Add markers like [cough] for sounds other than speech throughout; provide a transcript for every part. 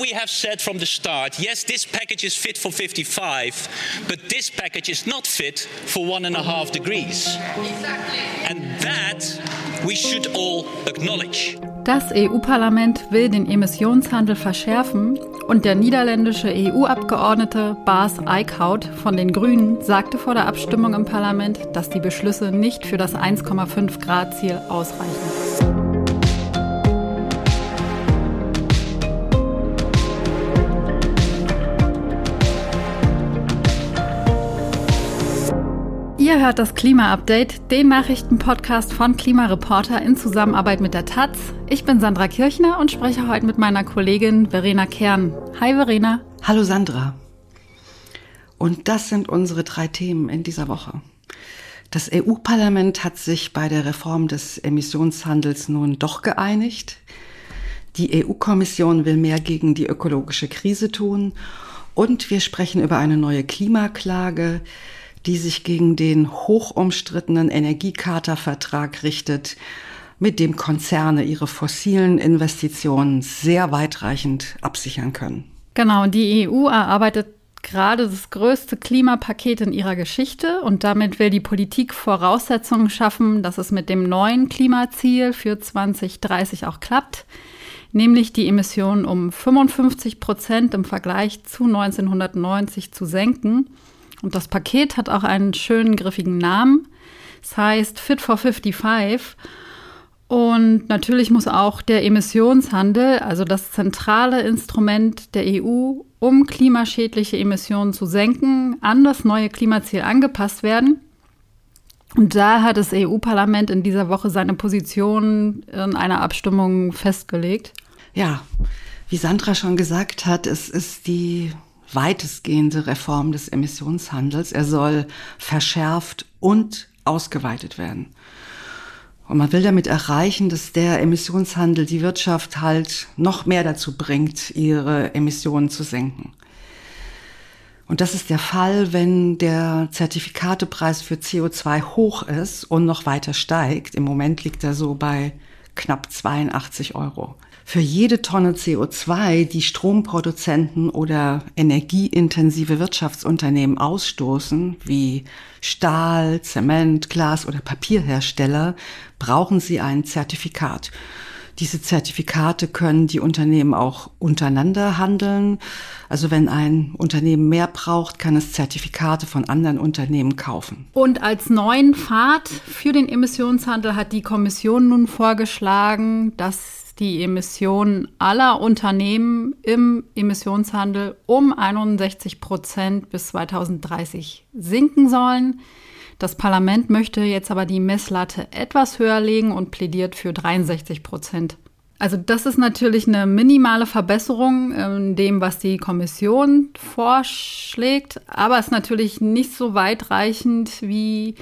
We have said from the start, yes, this package is fit for 55, but this package is not fit for one and a half degrees. Exactly. And that we should all acknowledge. Das EU-Parlament will den Emissionshandel verschärfen und der niederländische EU-Abgeordnete Bas Eickhout von den Grünen sagte vor der Abstimmung im Parlament, dass die Beschlüsse nicht für das 1,5 Grad-Ziel ausreichen. Ihr hört das Klima-Update, den Nachrichtenpodcast von Klimareporter in Zusammenarbeit mit der Taz. Ich bin Sandra Kirchner und spreche heute mit meiner Kollegin Verena Kern. Hi Verena. Hallo Sandra. Und das sind unsere drei Themen in dieser Woche. Das EU-Parlament hat sich bei der Reform des Emissionshandels nun doch geeinigt. Die EU-Kommission will mehr gegen die ökologische Krise tun. Und wir sprechen über eine neue Klimaklage die sich gegen den hochumstrittenen Energiecharta-Vertrag richtet, mit dem Konzerne ihre fossilen Investitionen sehr weitreichend absichern können. Genau, die EU erarbeitet gerade das größte Klimapaket in ihrer Geschichte. Und damit will die Politik Voraussetzungen schaffen, dass es mit dem neuen Klimaziel für 2030 auch klappt, nämlich die Emissionen um 55 Prozent im Vergleich zu 1990 zu senken und das Paket hat auch einen schönen griffigen Namen. Es heißt Fit for 55. Und natürlich muss auch der Emissionshandel, also das zentrale Instrument der EU, um klimaschädliche Emissionen zu senken, an das neue Klimaziel angepasst werden. Und da hat das EU-Parlament in dieser Woche seine Position in einer Abstimmung festgelegt. Ja, wie Sandra schon gesagt hat, es ist die weitestgehende Reform des Emissionshandels. Er soll verschärft und ausgeweitet werden. Und man will damit erreichen, dass der Emissionshandel die Wirtschaft halt noch mehr dazu bringt, ihre Emissionen zu senken. Und das ist der Fall, wenn der Zertifikatepreis für CO2 hoch ist und noch weiter steigt. Im Moment liegt er so bei knapp 82 Euro. Für jede Tonne CO2, die Stromproduzenten oder energieintensive Wirtschaftsunternehmen ausstoßen, wie Stahl, Zement, Glas oder Papierhersteller, brauchen sie ein Zertifikat. Diese Zertifikate können die Unternehmen auch untereinander handeln. Also wenn ein Unternehmen mehr braucht, kann es Zertifikate von anderen Unternehmen kaufen. Und als neuen Pfad für den Emissionshandel hat die Kommission nun vorgeschlagen, dass die Emissionen aller Unternehmen im Emissionshandel um 61 Prozent bis 2030 sinken sollen. Das Parlament möchte jetzt aber die Messlatte etwas höher legen und plädiert für 63 Prozent. Also das ist natürlich eine minimale Verbesserung in dem, was die Kommission vorschlägt, aber es ist natürlich nicht so weitreichend wie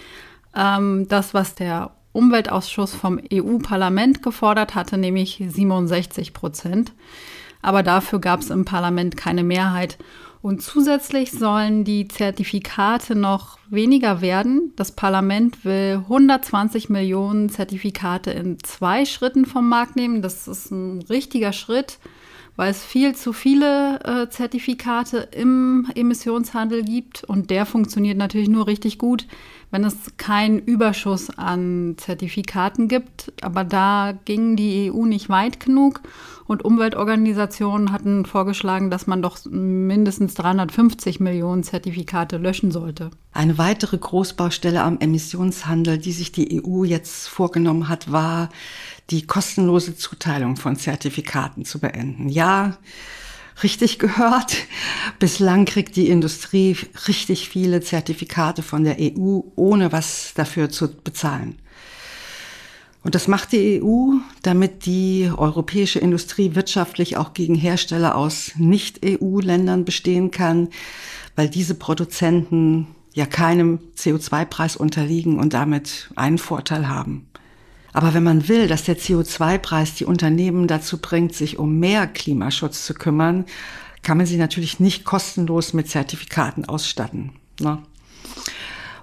ähm, das, was der Umweltausschuss vom EU-Parlament gefordert hatte, nämlich 67 Prozent. Aber dafür gab es im Parlament keine Mehrheit. Und zusätzlich sollen die Zertifikate noch weniger werden. Das Parlament will 120 Millionen Zertifikate in zwei Schritten vom Markt nehmen. Das ist ein richtiger Schritt, weil es viel zu viele äh, Zertifikate im Emissionshandel gibt. Und der funktioniert natürlich nur richtig gut, wenn es keinen Überschuss an Zertifikaten gibt. Aber da ging die EU nicht weit genug und Umweltorganisationen hatten vorgeschlagen, dass man doch mindestens 350 Millionen Zertifikate löschen sollte. Eine weitere Großbaustelle am Emissionshandel, die sich die EU jetzt vorgenommen hat, war die kostenlose Zuteilung von Zertifikaten zu beenden. Ja, richtig gehört. Bislang kriegt die Industrie richtig viele Zertifikate von der EU, ohne was dafür zu bezahlen. Und das macht die EU, damit die europäische Industrie wirtschaftlich auch gegen Hersteller aus Nicht-EU-Ländern bestehen kann, weil diese Produzenten ja keinem CO2-Preis unterliegen und damit einen Vorteil haben. Aber wenn man will, dass der CO2-Preis die Unternehmen dazu bringt, sich um mehr Klimaschutz zu kümmern, kann man sie natürlich nicht kostenlos mit Zertifikaten ausstatten. Ne?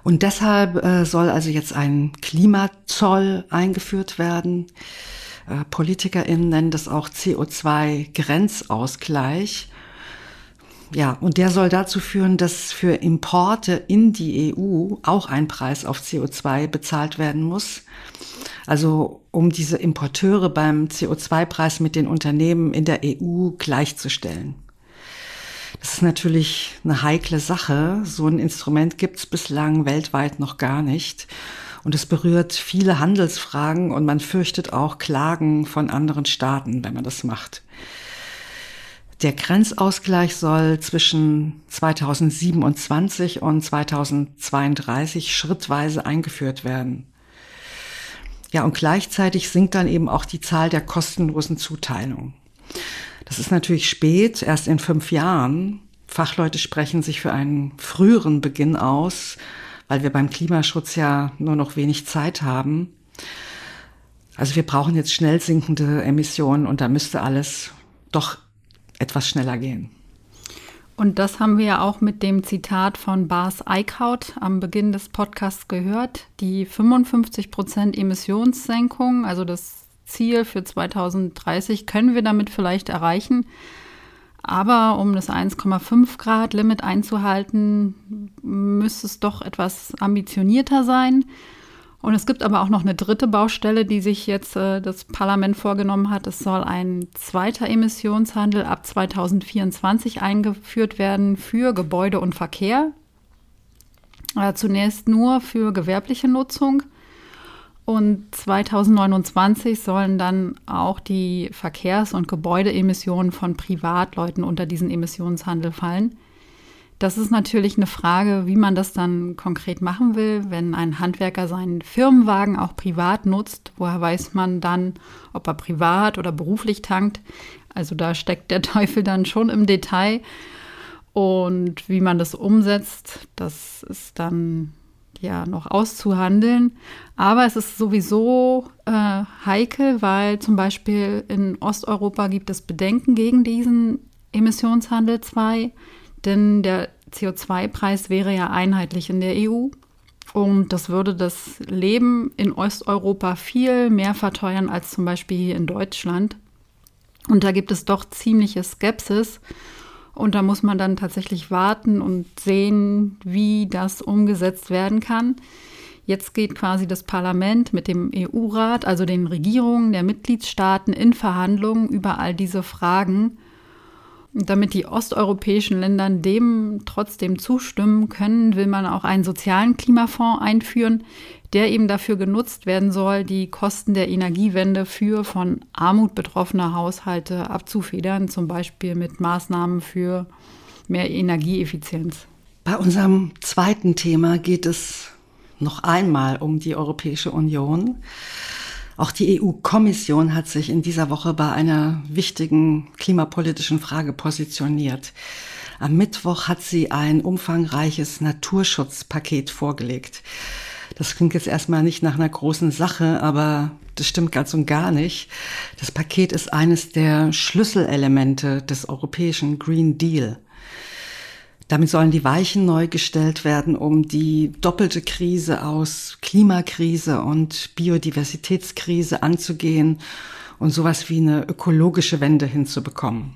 Und deshalb äh, soll also jetzt ein Klimazoll eingeführt werden. Äh, PolitikerInnen nennen das auch CO2-Grenzausgleich. Ja, und der soll dazu führen, dass für Importe in die EU auch ein Preis auf CO2 bezahlt werden muss. Also um diese Importeure beim CO2-Preis mit den Unternehmen in der EU gleichzustellen. Das ist natürlich eine heikle Sache. So ein Instrument gibt es bislang weltweit noch gar nicht. Und es berührt viele Handelsfragen und man fürchtet auch Klagen von anderen Staaten, wenn man das macht. Der Grenzausgleich soll zwischen 2027 und 2032 schrittweise eingeführt werden. Ja, und gleichzeitig sinkt dann eben auch die Zahl der kostenlosen Zuteilungen. Das ist natürlich spät, erst in fünf Jahren. Fachleute sprechen sich für einen früheren Beginn aus, weil wir beim Klimaschutz ja nur noch wenig Zeit haben. Also wir brauchen jetzt schnell sinkende Emissionen und da müsste alles doch etwas schneller gehen. Und das haben wir ja auch mit dem Zitat von Bas Eickhout am Beginn des Podcasts gehört. Die 55 Prozent Emissionssenkung, also das Ziel für 2030, können wir damit vielleicht erreichen. Aber um das 1,5 Grad Limit einzuhalten, müsste es doch etwas ambitionierter sein. Und es gibt aber auch noch eine dritte Baustelle, die sich jetzt äh, das Parlament vorgenommen hat. Es soll ein zweiter Emissionshandel ab 2024 eingeführt werden für Gebäude und Verkehr. Äh, zunächst nur für gewerbliche Nutzung. Und 2029 sollen dann auch die Verkehrs- und Gebäudeemissionen von Privatleuten unter diesen Emissionshandel fallen. Das ist natürlich eine Frage, wie man das dann konkret machen will, wenn ein Handwerker seinen Firmenwagen auch privat nutzt. Woher weiß man dann, ob er privat oder beruflich tankt? Also da steckt der [laughs] Teufel dann schon im Detail. Und wie man das umsetzt, das ist dann ja noch auszuhandeln. Aber es ist sowieso äh, heikel, weil zum Beispiel in Osteuropa gibt es Bedenken gegen diesen Emissionshandel 2 denn der CO2-Preis wäre ja einheitlich in der EU und das würde das Leben in Osteuropa viel mehr verteuern als zum Beispiel hier in Deutschland. Und da gibt es doch ziemliche Skepsis. Und da muss man dann tatsächlich warten und sehen, wie das umgesetzt werden kann. Jetzt geht quasi das Parlament mit dem EU-Rat, also den Regierungen der Mitgliedstaaten, in Verhandlungen über all diese Fragen. Damit die osteuropäischen Länder dem trotzdem zustimmen können, will man auch einen sozialen Klimafonds einführen, der eben dafür genutzt werden soll, die Kosten der Energiewende für von Armut betroffene Haushalte abzufedern, zum Beispiel mit Maßnahmen für mehr Energieeffizienz. Bei unserem zweiten Thema geht es noch einmal um die Europäische Union. Auch die EU-Kommission hat sich in dieser Woche bei einer wichtigen klimapolitischen Frage positioniert. Am Mittwoch hat sie ein umfangreiches Naturschutzpaket vorgelegt. Das klingt jetzt erstmal nicht nach einer großen Sache, aber das stimmt ganz und gar nicht. Das Paket ist eines der Schlüsselelemente des europäischen Green Deal. Damit sollen die Weichen neu gestellt werden, um die doppelte Krise aus Klimakrise und Biodiversitätskrise anzugehen und sowas wie eine ökologische Wende hinzubekommen.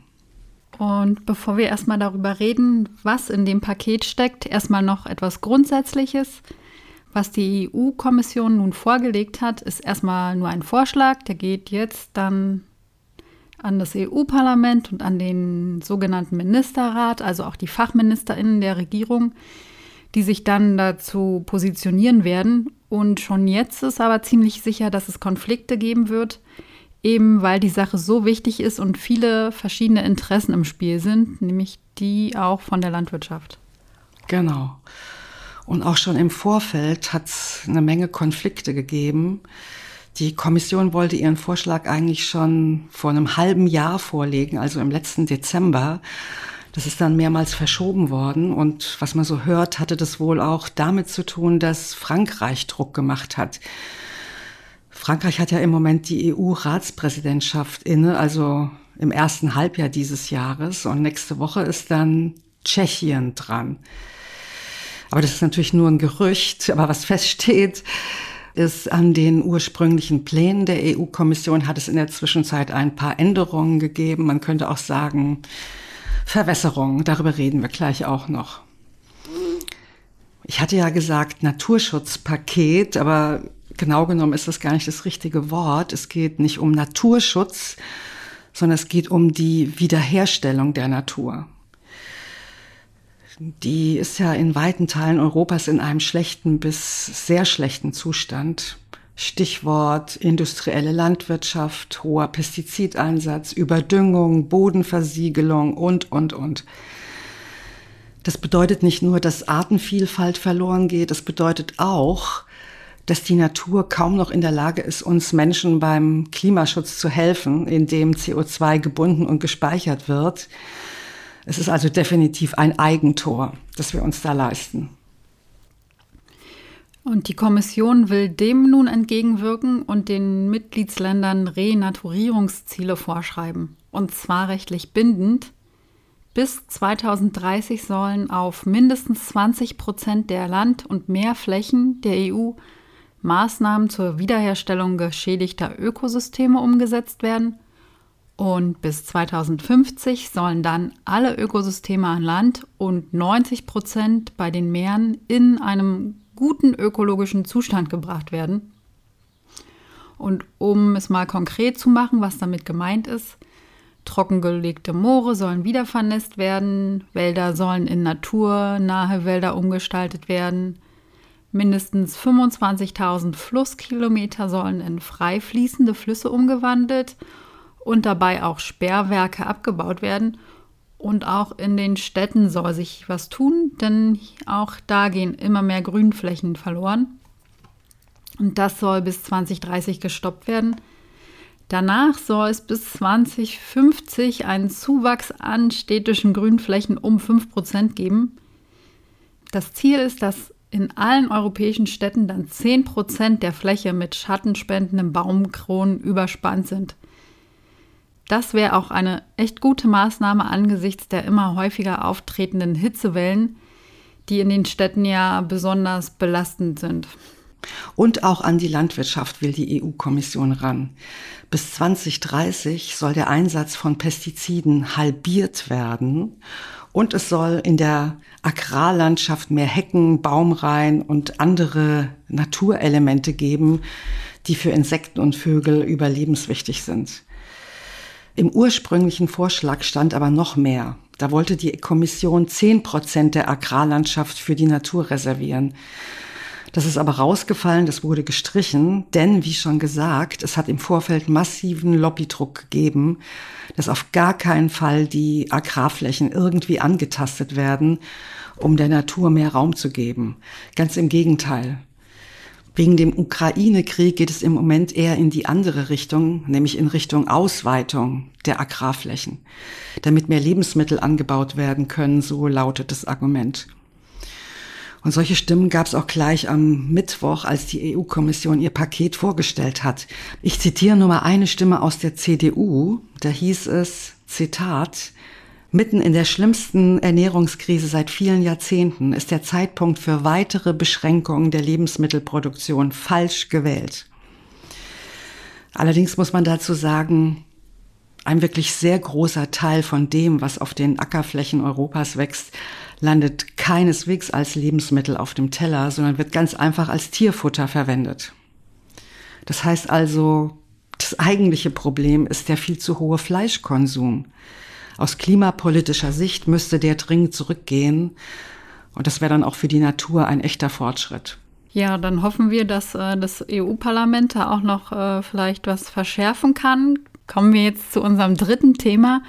Und bevor wir erstmal darüber reden, was in dem Paket steckt, erstmal noch etwas Grundsätzliches. Was die EU-Kommission nun vorgelegt hat, ist erstmal nur ein Vorschlag. Der geht jetzt dann an das EU-Parlament und an den sogenannten Ministerrat, also auch die Fachministerinnen der Regierung, die sich dann dazu positionieren werden. Und schon jetzt ist aber ziemlich sicher, dass es Konflikte geben wird, eben weil die Sache so wichtig ist und viele verschiedene Interessen im Spiel sind, nämlich die auch von der Landwirtschaft. Genau. Und auch schon im Vorfeld hat es eine Menge Konflikte gegeben. Die Kommission wollte ihren Vorschlag eigentlich schon vor einem halben Jahr vorlegen, also im letzten Dezember. Das ist dann mehrmals verschoben worden und was man so hört, hatte das wohl auch damit zu tun, dass Frankreich Druck gemacht hat. Frankreich hat ja im Moment die EU-Ratspräsidentschaft inne, also im ersten Halbjahr dieses Jahres und nächste Woche ist dann Tschechien dran. Aber das ist natürlich nur ein Gerücht, aber was feststeht, ist an den ursprünglichen Plänen der EU-Kommission, hat es in der Zwischenzeit ein paar Änderungen gegeben. Man könnte auch sagen, Verwässerungen. Darüber reden wir gleich auch noch. Ich hatte ja gesagt Naturschutzpaket, aber genau genommen ist das gar nicht das richtige Wort. Es geht nicht um Naturschutz, sondern es geht um die Wiederherstellung der Natur. Die ist ja in weiten Teilen Europas in einem schlechten bis sehr schlechten Zustand. Stichwort industrielle Landwirtschaft, hoher Pestizideinsatz, Überdüngung, Bodenversiegelung und, und, und. Das bedeutet nicht nur, dass Artenvielfalt verloren geht, das bedeutet auch, dass die Natur kaum noch in der Lage ist, uns Menschen beim Klimaschutz zu helfen, indem CO2 gebunden und gespeichert wird. Es ist also definitiv ein Eigentor, das wir uns da leisten. Und die Kommission will dem nun entgegenwirken und den Mitgliedsländern Renaturierungsziele vorschreiben. Und zwar rechtlich bindend. Bis 2030 sollen auf mindestens 20 Prozent der Land- und Meerflächen der EU Maßnahmen zur Wiederherstellung geschädigter Ökosysteme umgesetzt werden. Und bis 2050 sollen dann alle Ökosysteme an Land und 90 Prozent bei den Meeren in einem guten ökologischen Zustand gebracht werden. Und um es mal konkret zu machen, was damit gemeint ist, trockengelegte Moore sollen wieder vernässt werden, Wälder sollen in naturnahe Wälder umgestaltet werden, mindestens 25.000 Flusskilometer sollen in frei fließende Flüsse umgewandelt und dabei auch Sperrwerke abgebaut werden und auch in den Städten soll sich was tun, denn auch da gehen immer mehr Grünflächen verloren. Und das soll bis 2030 gestoppt werden. Danach soll es bis 2050 einen Zuwachs an städtischen Grünflächen um 5% geben. Das Ziel ist, dass in allen europäischen Städten dann 10% der Fläche mit schattenspendenden Baumkronen überspannt sind. Das wäre auch eine echt gute Maßnahme angesichts der immer häufiger auftretenden Hitzewellen, die in den Städten ja besonders belastend sind. Und auch an die Landwirtschaft will die EU-Kommission ran. Bis 2030 soll der Einsatz von Pestiziden halbiert werden und es soll in der Agrarlandschaft mehr Hecken, Baumreihen und andere Naturelemente geben, die für Insekten und Vögel überlebenswichtig sind. Im ursprünglichen Vorschlag stand aber noch mehr. Da wollte die Kommission zehn Prozent der Agrarlandschaft für die Natur reservieren. Das ist aber rausgefallen, das wurde gestrichen, denn wie schon gesagt, es hat im Vorfeld massiven Lobbydruck gegeben, dass auf gar keinen Fall die Agrarflächen irgendwie angetastet werden, um der Natur mehr Raum zu geben. Ganz im Gegenteil. Wegen dem Ukraine-Krieg geht es im Moment eher in die andere Richtung, nämlich in Richtung Ausweitung der Agrarflächen, damit mehr Lebensmittel angebaut werden können, so lautet das Argument. Und solche Stimmen gab es auch gleich am Mittwoch, als die EU-Kommission ihr Paket vorgestellt hat. Ich zitiere nur mal eine Stimme aus der CDU. Da hieß es, Zitat, Mitten in der schlimmsten Ernährungskrise seit vielen Jahrzehnten ist der Zeitpunkt für weitere Beschränkungen der Lebensmittelproduktion falsch gewählt. Allerdings muss man dazu sagen, ein wirklich sehr großer Teil von dem, was auf den Ackerflächen Europas wächst, landet keineswegs als Lebensmittel auf dem Teller, sondern wird ganz einfach als Tierfutter verwendet. Das heißt also, das eigentliche Problem ist der viel zu hohe Fleischkonsum. Aus klimapolitischer Sicht müsste der dringend zurückgehen. Und das wäre dann auch für die Natur ein echter Fortschritt. Ja, dann hoffen wir, dass äh, das EU-Parlament da auch noch äh, vielleicht was verschärfen kann. Kommen wir jetzt zu unserem dritten Thema,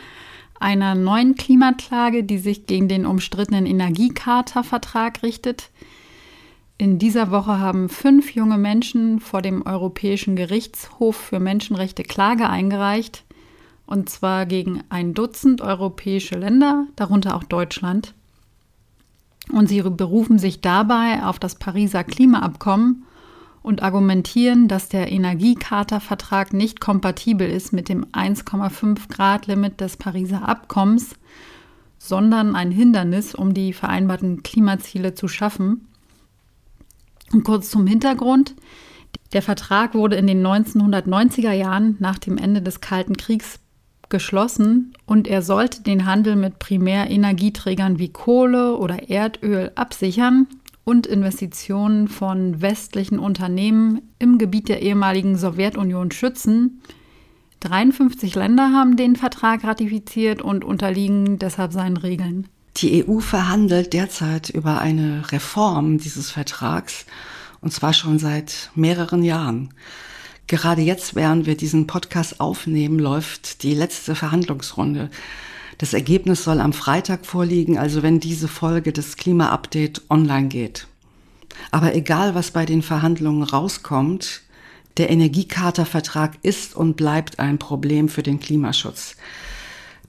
einer neuen Klimaklage, die sich gegen den umstrittenen Energiecharta-Vertrag richtet. In dieser Woche haben fünf junge Menschen vor dem Europäischen Gerichtshof für Menschenrechte Klage eingereicht und zwar gegen ein Dutzend europäische Länder, darunter auch Deutschland. Und sie berufen sich dabei auf das Pariser Klimaabkommen und argumentieren, dass der Energiecharta-Vertrag nicht kompatibel ist mit dem 1,5 Grad Limit des Pariser Abkommens, sondern ein Hindernis, um die vereinbarten Klimaziele zu schaffen. Und kurz zum Hintergrund. Der Vertrag wurde in den 1990er Jahren nach dem Ende des Kalten Kriegs geschlossen und er sollte den Handel mit Primärenergieträgern wie Kohle oder Erdöl absichern und Investitionen von westlichen Unternehmen im Gebiet der ehemaligen Sowjetunion schützen. 53 Länder haben den Vertrag ratifiziert und unterliegen deshalb seinen Regeln. Die EU verhandelt derzeit über eine Reform dieses Vertrags, und zwar schon seit mehreren Jahren. Gerade jetzt, während wir diesen Podcast aufnehmen, läuft die letzte Verhandlungsrunde. Das Ergebnis soll am Freitag vorliegen, also wenn diese Folge des Klima-Update online geht. Aber egal, was bei den Verhandlungen rauskommt, der Energiecharta-Vertrag ist und bleibt ein Problem für den Klimaschutz.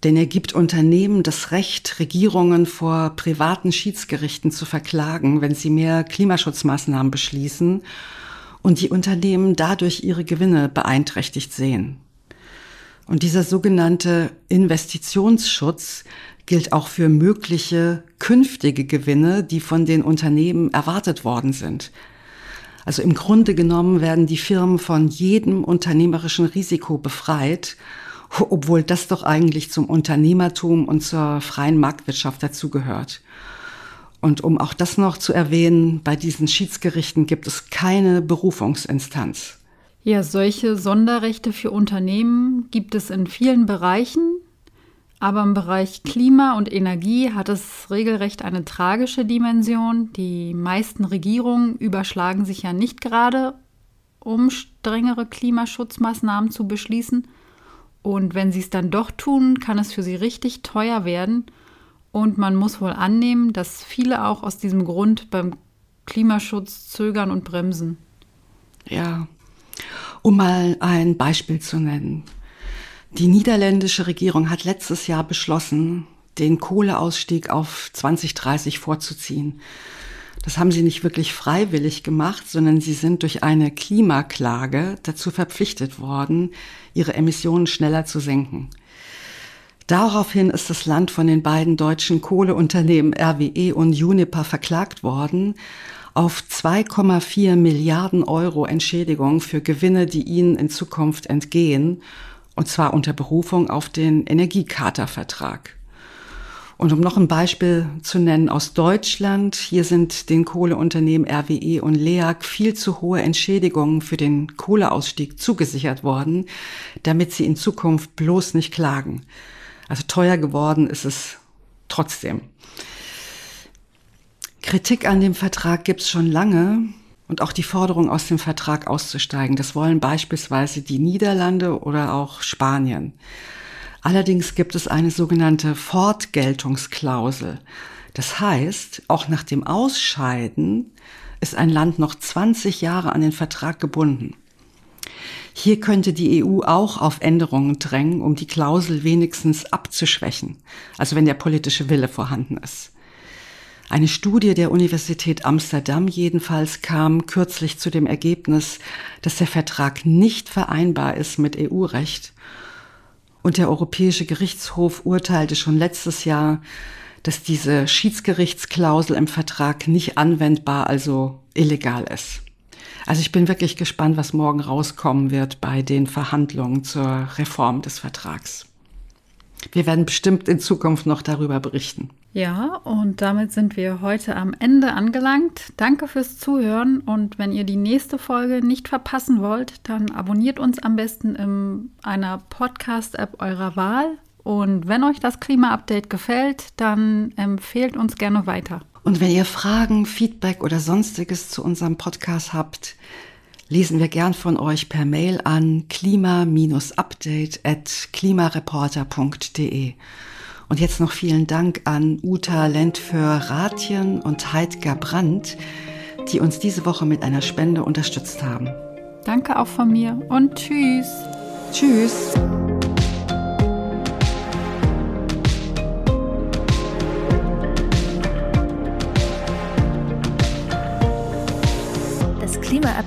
Denn er gibt Unternehmen das Recht, Regierungen vor privaten Schiedsgerichten zu verklagen, wenn sie mehr Klimaschutzmaßnahmen beschließen und die Unternehmen dadurch ihre Gewinne beeinträchtigt sehen. Und dieser sogenannte Investitionsschutz gilt auch für mögliche künftige Gewinne, die von den Unternehmen erwartet worden sind. Also im Grunde genommen werden die Firmen von jedem unternehmerischen Risiko befreit, obwohl das doch eigentlich zum Unternehmertum und zur freien Marktwirtschaft dazugehört. Und um auch das noch zu erwähnen, bei diesen Schiedsgerichten gibt es keine Berufungsinstanz. Ja, solche Sonderrechte für Unternehmen gibt es in vielen Bereichen, aber im Bereich Klima und Energie hat es regelrecht eine tragische Dimension. Die meisten Regierungen überschlagen sich ja nicht gerade, um strengere Klimaschutzmaßnahmen zu beschließen. Und wenn sie es dann doch tun, kann es für sie richtig teuer werden – und man muss wohl annehmen, dass viele auch aus diesem Grund beim Klimaschutz zögern und bremsen. Ja, um mal ein Beispiel zu nennen. Die niederländische Regierung hat letztes Jahr beschlossen, den Kohleausstieg auf 2030 vorzuziehen. Das haben sie nicht wirklich freiwillig gemacht, sondern sie sind durch eine Klimaklage dazu verpflichtet worden, ihre Emissionen schneller zu senken. Daraufhin ist das Land von den beiden deutschen Kohleunternehmen RWE und Uniper verklagt worden auf 2,4 Milliarden Euro Entschädigung für Gewinne, die ihnen in Zukunft entgehen, und zwar unter Berufung auf den Energiecharta-Vertrag. Und um noch ein Beispiel zu nennen aus Deutschland, hier sind den Kohleunternehmen RWE und LEAG viel zu hohe Entschädigungen für den Kohleausstieg zugesichert worden, damit sie in Zukunft bloß nicht klagen. Also teuer geworden ist es trotzdem. Kritik an dem Vertrag gibt es schon lange und auch die Forderung, aus dem Vertrag auszusteigen. Das wollen beispielsweise die Niederlande oder auch Spanien. Allerdings gibt es eine sogenannte Fortgeltungsklausel. Das heißt, auch nach dem Ausscheiden ist ein Land noch 20 Jahre an den Vertrag gebunden. Hier könnte die EU auch auf Änderungen drängen, um die Klausel wenigstens abzuschwächen, also wenn der politische Wille vorhanden ist. Eine Studie der Universität Amsterdam jedenfalls kam kürzlich zu dem Ergebnis, dass der Vertrag nicht vereinbar ist mit EU-Recht. Und der Europäische Gerichtshof urteilte schon letztes Jahr, dass diese Schiedsgerichtsklausel im Vertrag nicht anwendbar, also illegal ist. Also ich bin wirklich gespannt, was morgen rauskommen wird bei den Verhandlungen zur Reform des Vertrags. Wir werden bestimmt in Zukunft noch darüber berichten. Ja, und damit sind wir heute am Ende angelangt. Danke fürs Zuhören und wenn ihr die nächste Folge nicht verpassen wollt, dann abonniert uns am besten in einer Podcast-App eurer Wahl. Und wenn euch das Klima-Update gefällt, dann empfehlt uns gerne weiter. Und wenn ihr Fragen, Feedback oder sonstiges zu unserem Podcast habt, lesen wir gern von euch per Mail an klima-update at klimareporter.de. Und jetzt noch vielen Dank an Uta Lentför-Ratjen und Heidger Brandt, die uns diese Woche mit einer Spende unterstützt haben. Danke auch von mir und tschüss. Tschüss.